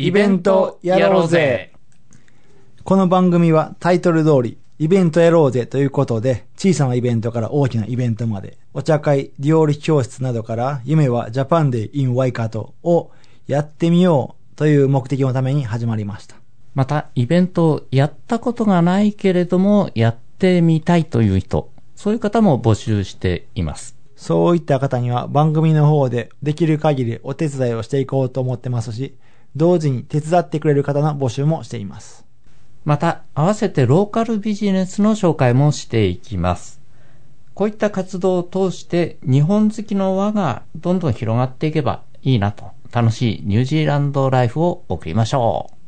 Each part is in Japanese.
イベントやろうぜこの番組はタイトル通り、イベントやろうぜということで、小さなイベントから大きなイベントまで、お茶会、料理教室などから、夢はジャパンデー in ワイカトをやってみようという目的のために始まりました。また、イベントをやったことがないけれども、やってみたいという人、そういう方も募集しています。そういった方には番組の方でできる限りお手伝いをしていこうと思ってますし、同時に手伝ってくれる方の募集もしています。また、合わせてローカルビジネスの紹介もしていきます。こういった活動を通して、日本好きの輪がどんどん広がっていけばいいなと、楽しいニュージーランドライフを送りましょう。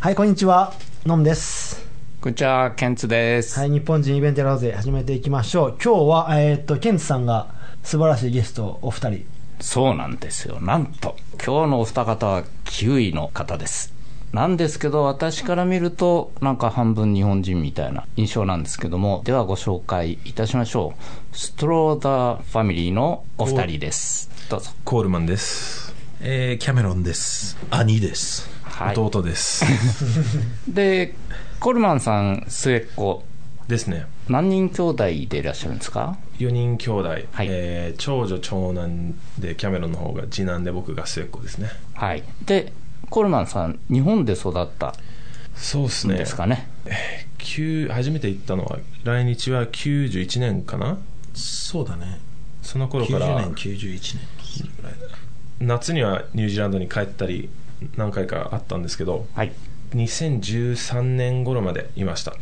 はい、こんにちは。のんです。こんにちは、ケンツです。はい、日本人イベントやろうぜ始めていきましょう。今日は、えーっと、ケンツさんが素晴らしいゲストお二人。そうなんですよ。なんと、今日のお二方は9位の方です。なんですけど、私から見ると、なんか半分日本人みたいな印象なんですけども、ではご紹介いたしましょう。ストローダーファミリーのお二人です。どうぞ。コールマンです。えーキャメロンです。兄です。はい。弟です。で、コルマンさん末っ子、ですね。何人兄弟でいらっしゃるんですか？4人兄弟、はいえー長女長男でキャメロンの方が次男で僕が末っ子ですね。はい。で、コルマンさん、日本で育ったんそうですね。ですかね。旧初めて行ったのは来日は91年かな？そうだね。その頃か90ら年、91年。それぐらいだ夏にはニュージーランドに帰ったり何回かあったんですけど、はい。2013年頃までいました。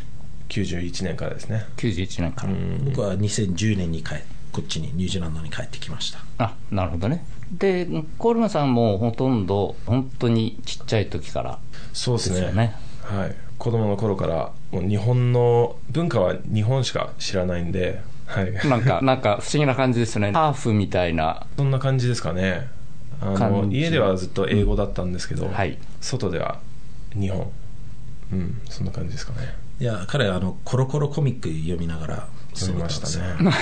91年からですね。91年から。うん僕は2010年に帰こっちにニュージーランドに帰ってきました。あなるほどねでコールマンさんもほとんど本当にちっちゃい時からそうですねはい、子供の頃からもう日本の文化は日本しか知らないんで、はい、なんかなんか不思議な感じですねハーフみたいなそんな感じですかねあの家ではずっと英語だったんですけど、はい。外では日本。うんそんな感じですかね。いや、彼はあの、コロコロコミック読みながら読みましたね。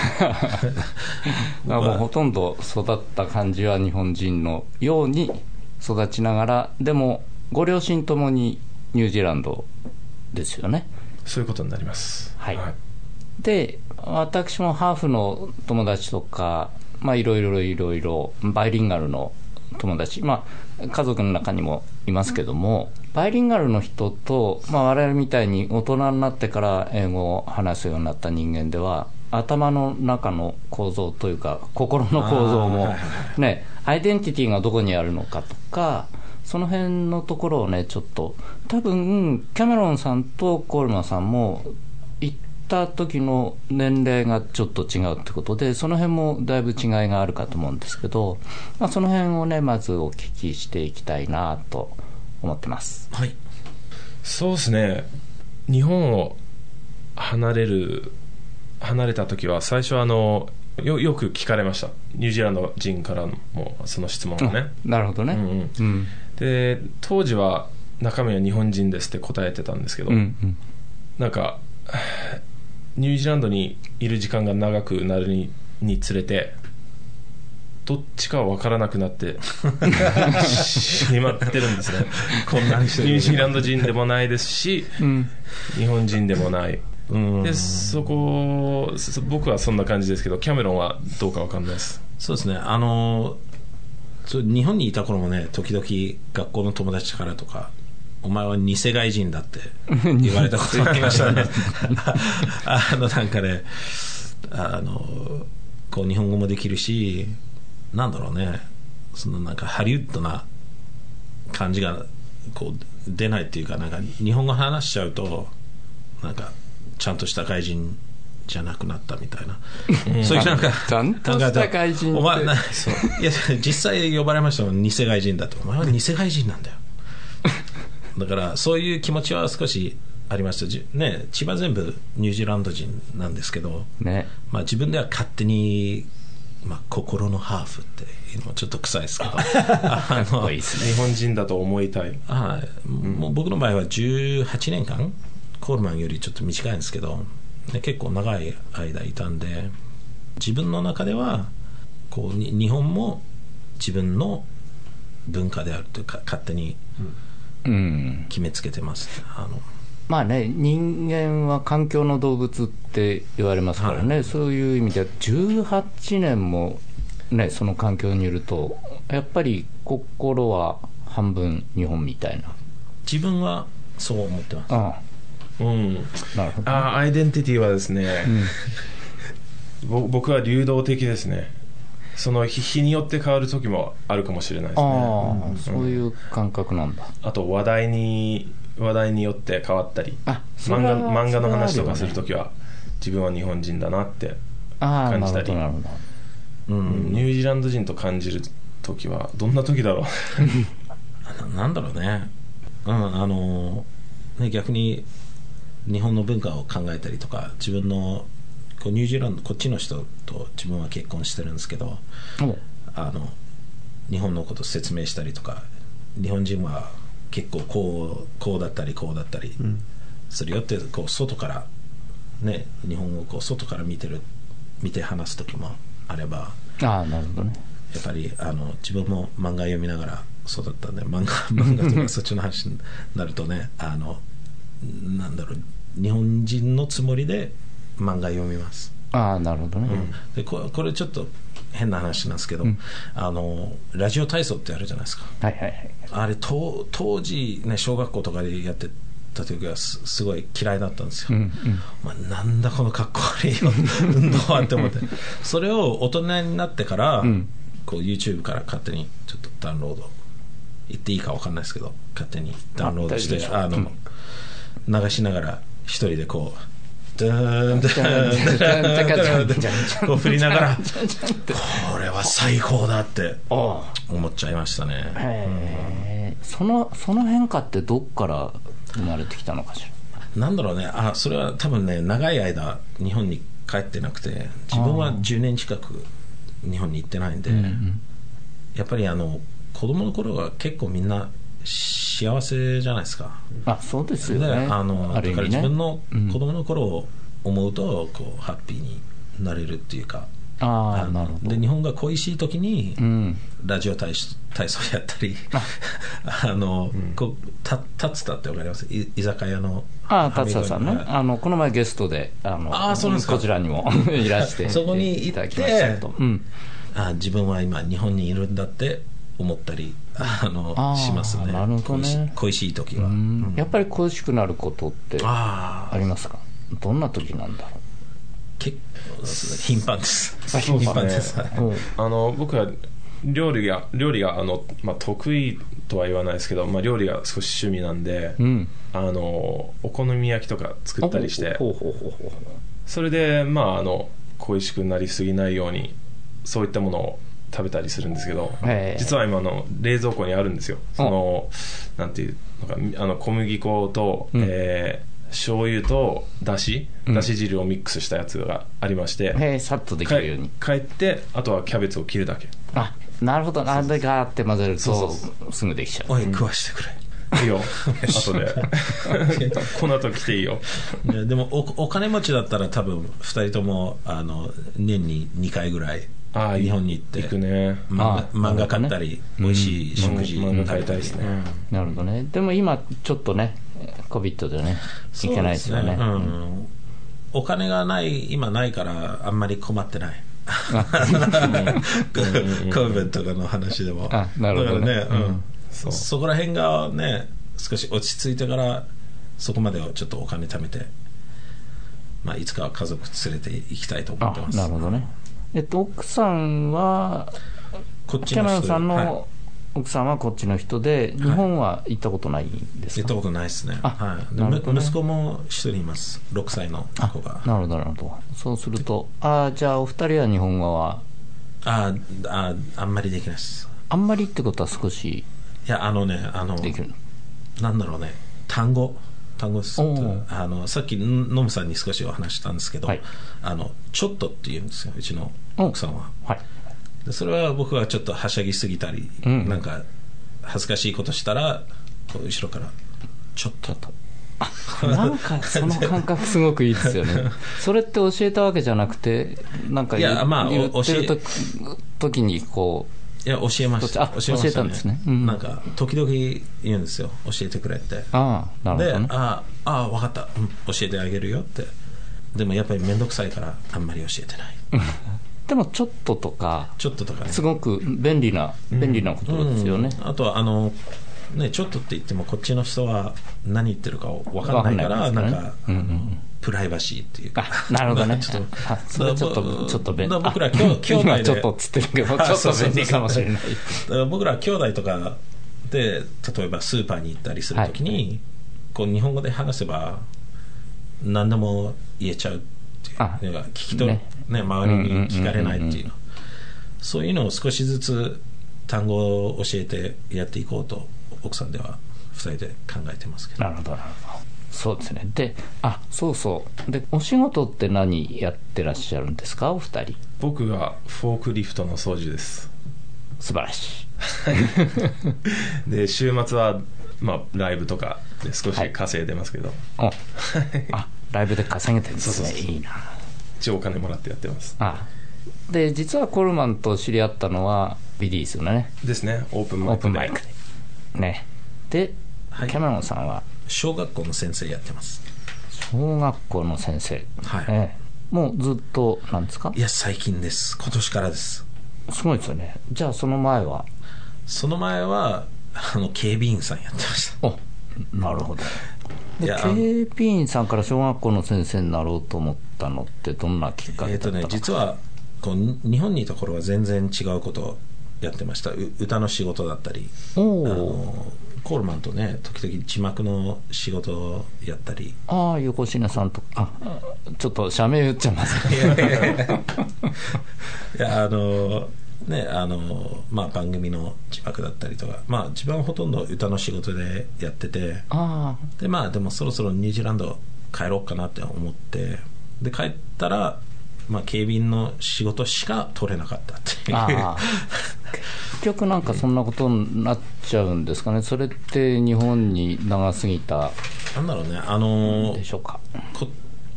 あもうほとんど育った感じは日本人のように育ちながらでもご両親ともにニュージーランドですよね。そういうことになります。はい。で私もハーフの友達とかまあいろいろいろいろバイリンガルの友達。まあ家族の中にもいますけどもバイリンガルの人と、まあ、我々みたいに大人になってから英語を話すようになった人間では頭の中の構造というか心の構造もねアイデンティティがどこにあるのかとかその辺のところをねちょっと多分キャメロンさんとコールマンさんも行った時の年齢がちょっと違うってことでその辺もだいぶ違いがあるかと思うんですけど、まあ、その辺をねまずお聞きしていきたいなと思ってます。はい。そうですね。日本を離れる離れた時は最初はあのよよく聞かれました。ニュージーランド人からもその質問がね、なるほどね。うんうん。うん。で当時は中身は日本人ですって答えてたんですけど、うんうん。なんかニュージーランドにいる時間が長くなるににつれてどっちかは分からなくなってしまってるんですね。混乱してる。ニュージーランド人でもないですしうん。日本人でもない。うん。でそこそ僕はそんな感じですけどキャメロンはどうか分かんないです。そうですね。あの、そう日本にいた頃もね、時々学校の友達からとか、お前は偽外人だって言われたことがありましたね。あの、なんかね、あの、こう日本語もできるし、なんだろうね、そのなんかハリウッドな感じがこう出ないっていうかなんか日本語話しちゃうとなんかちゃんとした外人じゃなくなったみたいな、そういうなんかちゃんとした外人って。お前なそう。いや実際呼ばれましたもん。偽外人だとお前は偽外人なんだよだからそういう気持ちは少しありましたじね千葉全部ニュージーランド人なんですけど、ね。まあ、自分では勝手に、まあ、心のハーフっていうのもちょっと臭いですけど あのいいですね。日本人だと思いたいはい、もう僕の場合は18年間コールマンよりちょっと短いんですけどで結構長い間いたんで自分の中ではこうに日本も自分の文化であるというか勝手にうん。決めつけてます。あの。まあね、人間は環境の動物って言われますからね、そういう意味では、18年も、ね、その環境にいると、やっぱり心は半分日本みたいな。自分はそう思ってます。あうん。あ、なるほど。あーアイデンティティはですね、ぼ僕は流動的ですねその日日によって変わる時もあるかもしれないですね。ああ、そういう感覚なんだ。あと話題に話題によって変わったり漫画は漫画の話とかするときは自分は日本人だなって、感じたり。なるほど。うん。ニュージーランド人と感じるときはどんな時だろう？な なんだろうね、うん、あのね逆に日本の文化を考えたりとか自分のこうニュージーランドこっちの人と自分は結婚してるんですけどおあの日本のこと説明したりとか日本人は結構こうこうだったりこうだったりするよってこう外からね日本をこう外から見てる見て話す時もあればああ、なるほどね。やっぱりあの自分も漫画読みながら育ったんで漫画 漫画とかそっちの話になるとねあのなんだろう日本人のつもりで漫画読みます、ああ、なるほどね。でここれちょっと変な話なんですけど、あのラジオ体操ってあるじゃないですか。はいはいはい。あれと当時ね小学校とかでやってた時はすすごい嫌いだったんですよ、うんうん。まあ、なんだこのかっこ悪いよ 運動はって思って。それを大人になってから、ん。こう YouTube から勝手にちょっとダウンロード言っていいか分かんないですけど勝手にダウンロードしてああの、流しながら一人でこうダーンダーンダーンダーンダーンこう振りながらこれは最高だってあ思っちゃいましたねあ。へえ。その、その変化ってどっから生まれてきたのかしら。なんだろうねあそれは多分ね長い間日本に帰ってなくて自分は10年近く日本に行ってないんで、やっぱりあの子供の頃は結構みんな幸せじゃないですか、あ、そうですよでね。あのだから。自分の子供の頃を思うとこうハッピーになれるっていうかあなるほど。で日本が恋しい時に、うん。ラジオ体操体操やったり あの、こうた立つたってわかります？い居酒屋のああ、達也さんね。はいあの、この前ゲストで、あの、ああそうですかこちらにも いらして。そこに行って。うん。あ自分は今日本にいるんだって思ったりあのしますね。なるほどね。恋し恋しい時は、うん。やっぱり恋しくなることってああありますか？どんな時なんだろ結構頻繁です。頻繁です、ねあの僕は料理が料理があの、まあ、得意とは言わないですけど、まあ、料理が少し趣味なんで、うん。あのお好み焼きとか作ったりして。ほうほうほうほう。それでまああの恋しくなりすぎないようにそういったものを食べたりするんですけど実は今あの冷蔵庫にあるんですよ。そのなんていうのかあの小麦粉と、うん。えー醤油とだしうん。だし汁をミックスしたやつがありまして、へえさっとできかるように。帰ってあとはキャベツを切るだけ。あなるほど。あれガーって混ぜるそうとそう。すぐできちゃう。おい食わしてくれ。いいよ。後で。この後来ていいよ。いやでもおお金持ちだったら多分2人ともあの年に2回ぐらいああ日本に行って。行くね。漫画あ漫画買ったり、美味しい食事漫画買いたいですね、なるほどね。でも今ちょっとね COVID でねいけないですよね。お金がない今ないからあんまり困ってない。COVID とかの話でも。あなるほどね。だからね、うん。そうそこら辺がね少し落ち着いてからそこまではちょっとお金貯めて、まあ、いつかは家族連れて行きたいと思ってあます。なるほどねえっと奥さんはこっちキャメロンさんはいの奥さんはこっちの人で、日本は行ったことないんですか、行ったことないですね。あはい。ねむ息子も一人います。6歳の子が。なるほど、なるほど。そうすると、ああ、じゃあお二人は日本語は、ああ、あんまりできないです。あんまりってことは少しいや、あのね、あの、できるの？なんだろうね、単語。あのさっきノムさんに少しお話ししたんですけど、はい。あのちょっとって言うんですようちの奥さんは。はい。でそれは僕はちょっとはしゃぎすぎたり、うん。なんか恥ずかしいことしたら後ろからちょっとなんか その感覚すごくいいですよね。それって教えたわけじゃなくて、なんかいやまあ言おってると時にこいや教えました。あ教えたんですね。うん。なんか時々言うんですよ。教えてくれって。う、ああ、なるでほどね。ああ分かった、うん教えてあげるよって。でもやっぱり面倒くさいからあんまり教えてない。でもちょっととか、ちょっととかね。すごく便利な、便利なことですよね。うん。あとはあのねちょっとって言ってもこっちの人は何言ってるか分かんないからないですからね。なんか、うんうんうんプライバシーっていうかあ、なるほどね。ちょっとあそれちょっと、だからちょっと便利。僕らあ兄兄弟で今ちょっとっつってるけど、ちょっと便利かもしれない。僕ら兄弟とかで例えばスーパーに行ったりするときに、こう日本語で話せば何でも言えちゃうっていうあのが聞き取るねね周りに聞かれないっていうのそういうのを少しずつ単語を教えてやっていこうと奥さんでは2人で考えてますけどなるほど、なるほど。そうですね。で、あ、そうそう。で、お仕事って何やってらっしゃるんですか、お二人。僕がフォークリフトの操縦です素晴らしい。で週末は、まあ、ライブとかで少しはい稼いでますけど、おあ、ライブで稼げてるんですね。いいな。一応お金もらってやってますあで、実はコルマンと知り合ったのは、ビリーズのね、ですねオープンマオーイクでプンマイクで。ね。で、はいキャメロンさんは、小学校の先生やってます。小学校の先生。はい。ええ。もうずっと、なんですか？いや最近です。今年からです。すごいですよね。じゃあその前は、その前はあの警備員さんやってました。おなるほど。でいや警備員さんから小学校の先生になろうと思ったのってどんなきっかえっ、とけだったのね実はこうに日本にいた頃は全然違うことをやってました。う歌の仕事だったりあおおのコールマンとね時々字幕の仕事をやったり。ああ横品さんとあちょっと社名言っちゃいますいやあのねあのまあ番組の字幕だったりとか。まあ自分はほとんど歌の仕事でやってて。あでまあでもそろそろニュージーランド帰ろうかなって思って。で帰ったらまあ警備員の仕事しか取れなかったっていう局なんかそんなことになっちゃうんですかね。それって日本に長すぎたなんだろうね。あのでしょうか。こっ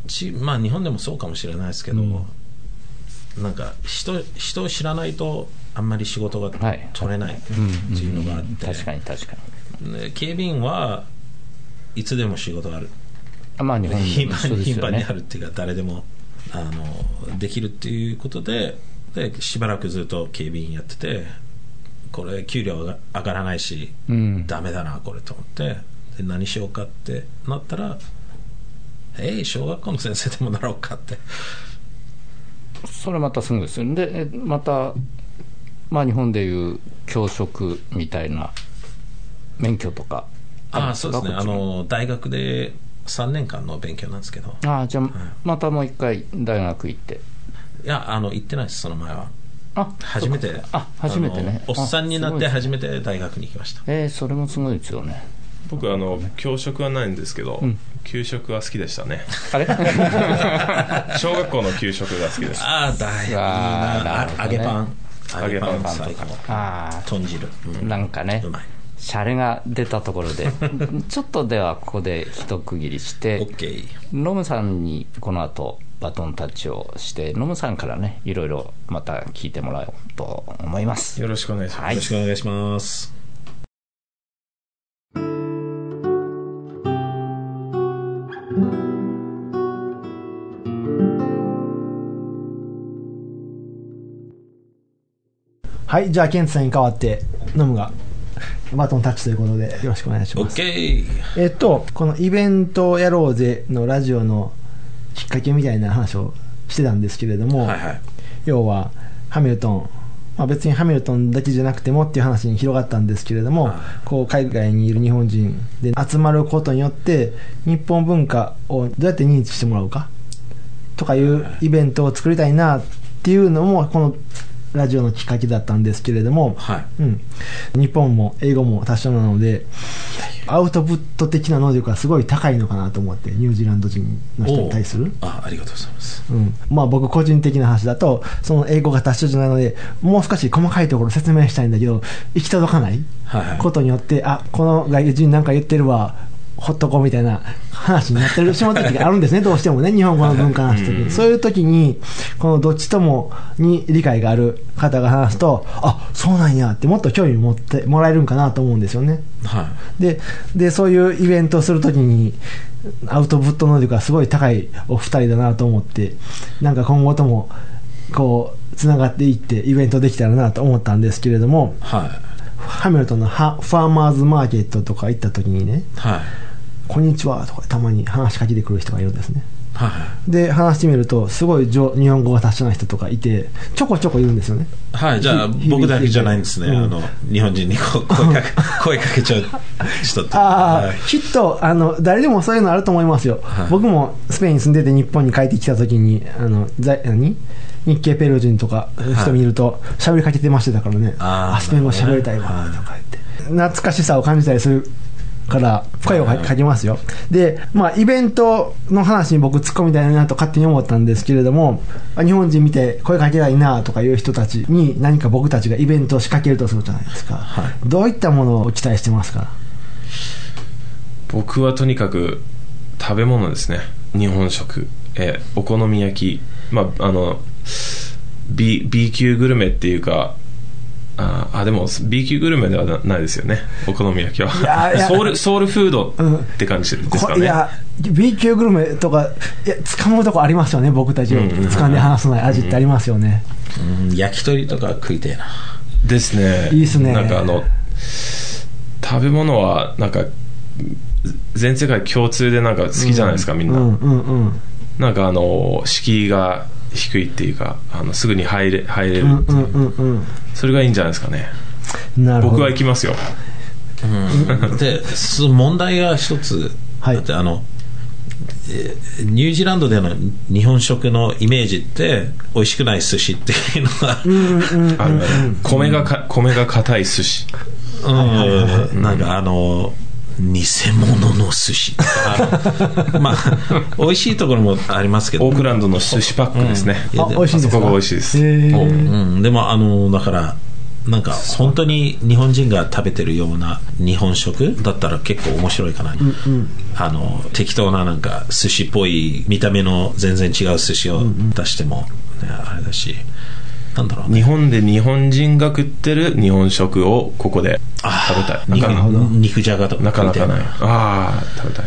ちまあ日本でもそうかもしれないですけど、なんか人人を知らないとあんまり仕事がはい。取れないってうんいうのがあって、確かに確かに。で警備員はいつでも仕事がある。あまあ日本頻繁に頻繁にあるっていうか誰でもあのできるっていうことででしばらくずっと警備員やっててこれ給料が上がらないし、うん。ダメだなこれと思って。で何しようかってなったらえい小学校の先生でもなろうかって。それまたすごいですよ。ねでえまたまあ日本でいう教職みたいな免許とかああそうですね。あの大学で3年間の勉強なんですけど。ああじゃあまたもう一回大学行って。いやあの行ってないですその前はあ初めて。あ初めてね。おっさんになって初めて大学に行きました。えー、それもすごいですよね。僕あの教職はないんですけど、給食は好きでしたね。あれ？小学校の給食が好きです。ああだいいいあね。揚げパン。揚げパン最高あ豚汁、うあなんかねうまい。シャレが出たところで。ちょっとではここで一区切りしてオッケー。ノムさんにこの後バトンタッチをしてノムさんからねいろいろまた聞いてもらおうと思います。よろしくお願いします、はい。よろしくお願いします。はい、じゃあ、ケンツさんに代わって、ノムがバトンタッチということで、よろしくお願いしオッます。ケー。えっと、このイベントをやろうぜのラジオのきっかけみたいな話をしてたんですけれども、はいはい。要は、ハミルトンまあ、別にハミルトンだけじゃなくてもっていう話に広がったんですけれども、こう海外にいる日本人で集まることによって日本文化をどうやって認知してもらうかとかいうイベントを作りたいなっていうのもこのラジオのきっかけだったんですけれども、はい。うん、日本も英語も多少なのでアウトプット的な能力がすごい高いのかなと思ってニュージーランド人の人に対する。あありがとうございます。うん、まあ僕個人的な話だとその英語が達者じゃないのでもう少し細かいところ説明したいんだけど行き届かないはいはい。ことによって、あこの外人なんか言ってるわほっとこうみたいな話になってるしまう時があるんですねどうしてもね日本語の文化の話す時に。そういう時にこのどっちともに理解がある方が話すとあそうなんやってもっと興味持ってもらえるんかなと思うんですよね。はででそういうイベントをするときにアウトプット能力がすごい高いお二人だなと思ってなんか今後ともこうつながっていってイベントできたらなと思ったんですけれどもいはい。ハミルトンのハファーマーズマーケットとか行った時にねはい「こんにちは」とかたまに話しかけてくる人がいるんですね。はいで話してみるとすごい上日本語が達者な人とかいてちょこちょこいるんですよね。はい、じゃあひ僕だけじゃないんですね、うんあの日本人に声かけ声かけちゃう人って。ああ、はいきっとあの誰でもそういうのあると思いますよ、はい僕もスペインに住んでて日本に帰ってきた時にあの在何日系ペルー人とか人見ると喋りかけてましてたからね、あスペイン語喋りたいわとか言って、懐かしさを感じたりするから声をかかけますよ、で、まあ、イベントの話に僕突っ込みたいなと勝手に思ったんですけれどもあ日本人見て声かけたいなとかいう人たちに何か僕たちがイベントを仕掛けるとするじゃないですか、はい。どういったものを期待してますか？僕はとにかく食べ物ですね。日本食、えーお好み焼き。まああの B, B 級グルメっていうかああでも B 級グルメではなないですよね。お好み焼きは。いやいや。ソウルソウルフードって感じですかね、こいや B 級グルメとかいや掴むとこありますよね僕たちを。うんうん掴んで話さない味ってありますよね、うん。焼き鳥とか食いてえな。ですね。いいっすね。なんかあの食べ物はなんか全世界共通でなんか好きじゃないですか、みんな、うんうんうん。なんかあの敷居が低いっていうかあのすぐに入れ入れる、う。んうんうんうん。それがいいんじゃないですかね。なるほど。僕は行きますよ。うん。で、そ問題が一つ。はい。あって、あの、えーニュージーランドでの日本食のイメージって、美味しくない寿司っていうのが、あの米がか米が硬い寿司。うん。なんかあの、偽物の寿司。とか、まあ、美味しいところもありますけど。オー、クランドの寿司パックですね、うん。あ美味しいんですか？あそこが美味しいです。うん、でもあのだからなんか本当に日本人が食べてるような日本食だったら結構面白いかな、あの適当ななんか寿司っぽい見た目の全然違う寿司を出しても、ねあれだしなんだろうね。日本で日本人が食ってる日本食をここで食べたい。なかなか。肉じゃがとかなかなかない。ああ食べたい。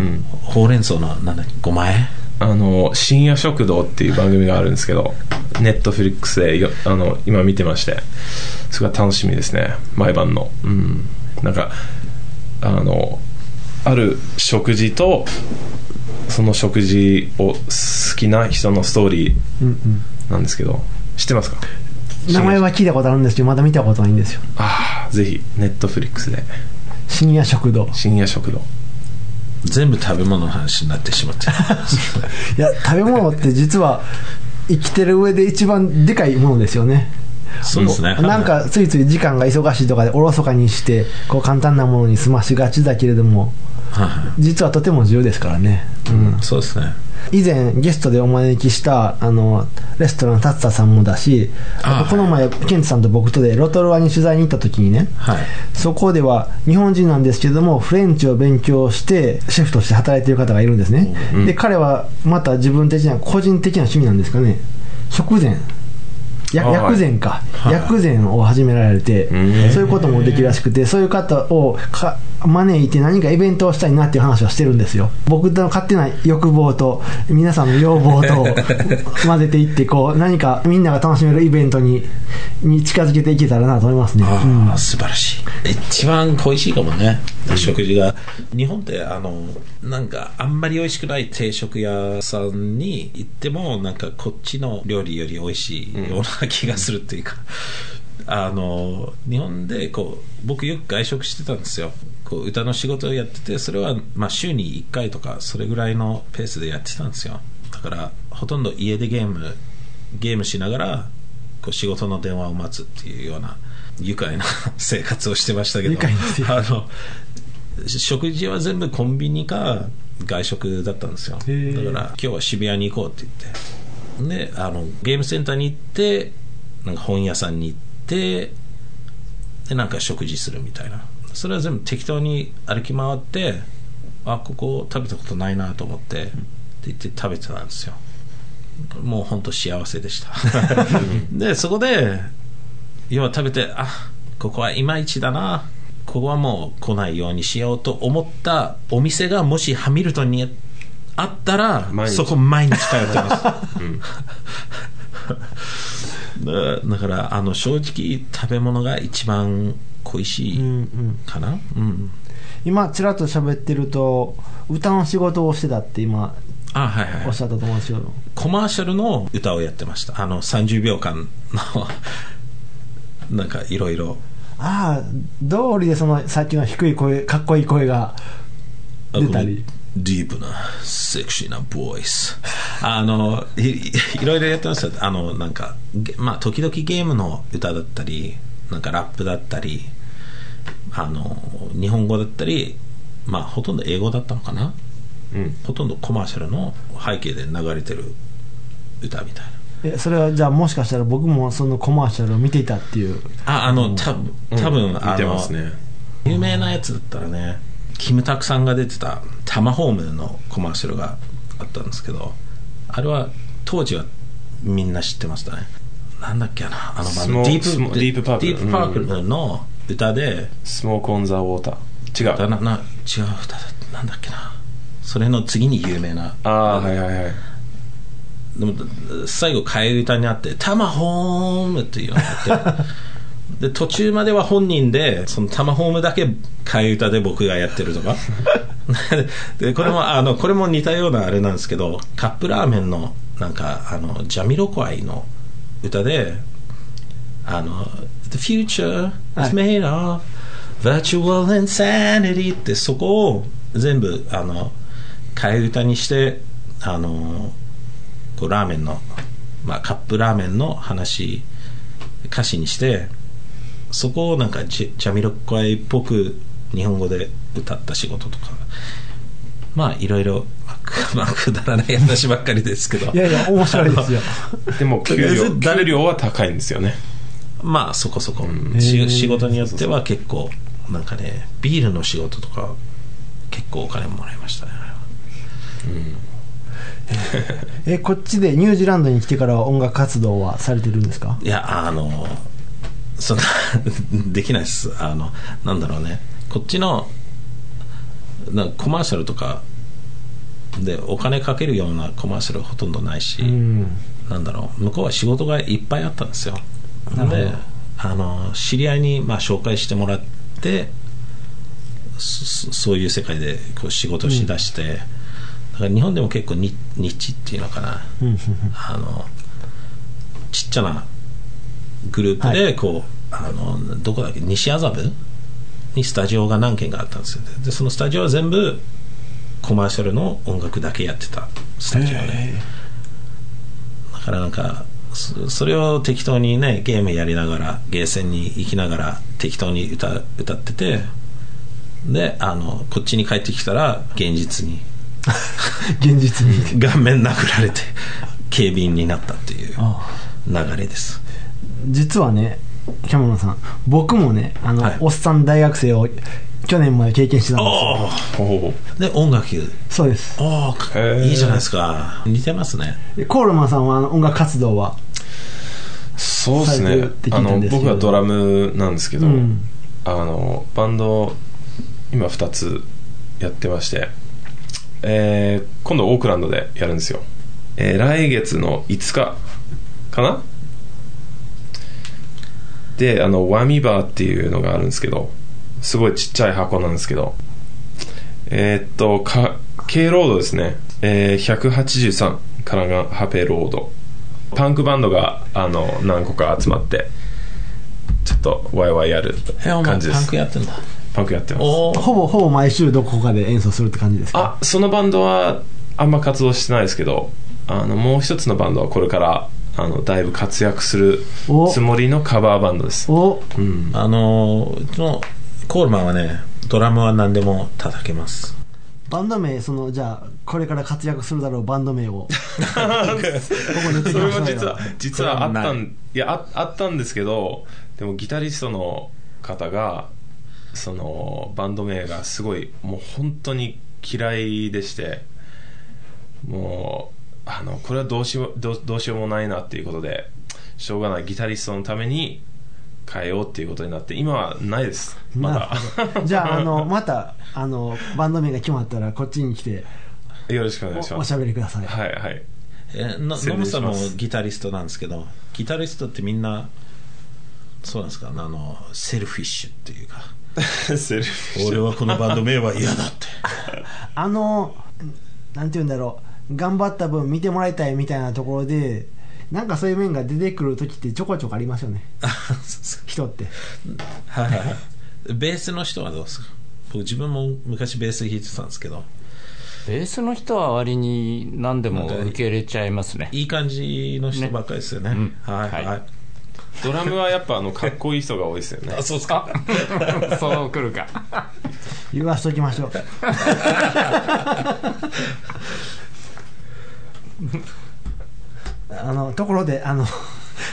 うん。ほうれん草のなんだっけごまえあの深夜食堂っていう番組があるんですけどネットフリックスでよあの今見てましてすごい楽しみですね。毎晩の。うん。なんかあのある食事とその食事を好きな人のストーリーうんうん。なんですけど知ってますか？名前は聞いたことあるんですけどまだ見たことないんですよ。ああぜひネットフリックスで。深夜食堂。深夜食堂。全部食べ物の話になってしまって。いや食べ物って実は生きてる上で一番でかいものですよね。そうですね。なんかついつい時間が忙しいとかでおろそかにしてこう簡単なものに済ましがちだけれどもはいは実はとても重要ですからね、うん。いそうですね以前ゲストでお招きしたあのレストラン達田さんもだしああ。とこの前ケントさんと僕とでロトルアに取材に行った時にねはい。そこでは日本人なんですけれどもフレンチを勉強してシェフとして働いている方がいるんですね、で彼はまた自分的な個人的な趣味なんですかね。食膳。やはい。薬膳か、はい。薬膳を始められて、うん。そういうこともできるらしくてそういう方をか招いて何かイベントをしたいなっていう話をしてるんですよ。僕の勝手な欲望と皆さんの要望と 混ぜていって、こう何かみんなが楽しめるイベントにに近づけていけたらなと思いますね。ああ、素晴らしい。一番恋しいかもね、食事が。日本って、あの、なんか、あんまり美味しくない定食屋さんに行っても、なんか、こっちの料理より美味しいような気がするっていうか、あの、日本で、こう、僕よく外食してたんですよ。こう、歌の仕事をやってて、それは、まあ、週に1回とか、それぐらいのペースでやってたんですよ。だから、ほとんど家でゲーム、ゲームしながら、こう仕事の電話を待つっていうような愉快な生活をしてましたけど。あの食事は全部コンビニか外食だったんですよ。だから今日は渋谷に行こうって言って。であのゲームセンターに行ってなんか本屋さんに行ってでなんか食事するみたいなそれは全部適当に歩き回ってあここ食べたことないなと思ってって言って食べてたんですよ。もう本当幸せでした。でそこで要は食べてあここはいまいちだな。ここはもう来ないようにしようと思ったお店がもしハミルトンにあったらそこ毎日通ってます、だだからあの正直食べ物が一番恋しいかな、うん。今、ちらっと喋ってると、歌の仕事をしてたって今、あはいはい。おっしゃったと思うんですけど、コマーシャルの歌をやってました。あの30秒間の なんかいろいろ。ああ、通りでそのさっきの低い声、かっこいい声が出たり。ディープなセクシーなボイスあのいろいろやってました。あのなんかゲまあ時々ゲームの歌だったりなんかラップだったりあの日本語だったりまあほとんど英語だったのかな？うん。ほとんどコマーシャルの背景で流れてる歌みたいな。えそれはじゃあもしかしたら僕もそのコマーシャルを見ていたっていう。ああのた多分、うん。あの見てますね。有名なやつだったらねキムタクさんが出てたタマホームのコマーシャルがあったんですけどあれは当時はみんな知ってましたね。なんだっけなあのバンドディープパープルの歌で、スモークオンザウォーター違う。だなな違う歌だなんだっけな。それの次に有名な。ああはいはいはい。でも最後替え歌になって「タマホーム」っていうのがあって。で途中までは本人でそのタマホームだけ替え歌で僕がやってるとか。でこれもあのこれも似たようなあれなんですけどカップラーメンのなんかあのジャミロクワイの歌であの「The future is made of virtual insanity」ってそこを全部あの替え歌にしてあのこうラーメンの、まあ、カップラーメンの話歌詞にしてそこをなんかジジャミロクワイっぽく日本語で歌った仕事とか。まあいろいろまあくだらない話ばっかりですけど。いやいや、面白いですよ。でも給料誰給料は高いんですよねまあそこそこ、仕事によっては結構なんかねビールの仕事とか結構お金もらいましたねあれは。え、こっちでニュージーランドに来てからは音楽活動はされてるんですか？いやあのそんな できないです。あのなんだろうね。こっちのなコマーシャルとかでお金かけるようなコマーシャルほとんどないし、うん。なんだろう。向こうは仕事がいっぱいあったんですよであの知り合いにまあ紹介してもらってそそういう世界でこう仕事しだして、だから日本でも結構ニニッチっていうのかな、うん。あのちっちゃなグループでこう、あのどこだっけ西麻布？にスタジオが何軒かあったんですよ。でそのスタジオは全部コマーシャルの音楽だけやってたスタジオで、だからなんかそそれを適当にねゲームやりながらゲーセンに行きながら適当に歌歌っててであのこっちに帰ってきたら現実に。現実に。顔面殴られて警備員になったっていうあ流れです。実はね、キャメロンさん、僕もね、あの、はい。おっさん大学生を去年まで経験してたんですよ。で音楽。そうです。ああへー。いいじゃないですか。似てますね。でコールマンさんはあの音楽活動は、そうですねあの僕はドラムなんですけど、うん。あのバンド今2つやってまして、えー今度オークランドでやるんですよ、えー来月の5日かな？であのワミバーっていうのがあるんですけどすごいちっちゃい箱なんですけどえーっとか K ロードですね、えー183からがハペロードパンクバンドがあの何個か集まってちょっとワイワイやる感じです。クやってんだ。パンクやってます。ほぼ、ほぼ毎週どこかで演奏するって感じですか？あそのバンドはあんま活動してないですけどあのもう一つのバンドはこれからあのだいぶ活躍するお。つもりのカバーバンドです。お。うん。あのー、うちのコールマンはね、ドラムは何でも叩けます。バンド名、その、じゃあ、これから活躍するだろうバンド名を。ここに言ってきそれましたよも実は実はあったんい。やああったんですけどでもギタリストの方がそのバンド名がすごいもう本当に嫌いでしてもうあのこれはどうしようどうどうしようもないなっていうことでしょうがないギタリストのために変えようっていうことになって今はないです。まなだじゃあ、あの、また、あの、バンド名が決まったら、こっちに来て、よろしくお願いしおおしますゃべりください。はいはい。えノムさんも伝します。ギタリストなんですけど、ギタリストってみんな、そうなんですか、あの、セルフィッシュっていうか、セルフ俺はこのバンド名は嫌だって。あの、なんて言うんだろう、頑張った分見てもらいたいみたいなところで、なんかそういう面が出てくるときってちょこちょこありますよね、人って。はいはいはい。ベースの人はどうですか？僕自分も昔ベース弾いてたんですけど、ベースの人は割に何でも受け入れちゃいますね。いい感じの人ばっかりですよね。うんはいはい。はいドラムはやっぱあのかっこいい人が多いですよねあ、そうですか？そう来るか。言わしときましょう。あの、ところで、あの、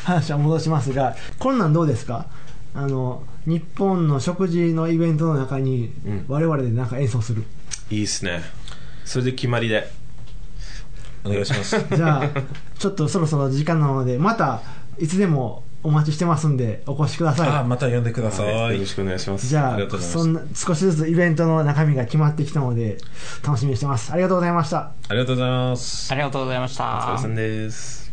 話は戻しますが、こんなんどうですか？あの、日本の食事のイベントの中にうん、我々でなんか演奏する。いいっすねそれで決まりでお願いします。じゃあ、ちょっとそろそろ時間なので、また、いつでもお待ちしてますんで、お越しください。あ、また呼んでくださいはいよろ。しくお願いしますじゃあありがとうございますそんな少しずつイベントの中身が決まってきたので楽しみにしてますありがとうございましたありがとうございます。ありがとうございましお疲れた。様です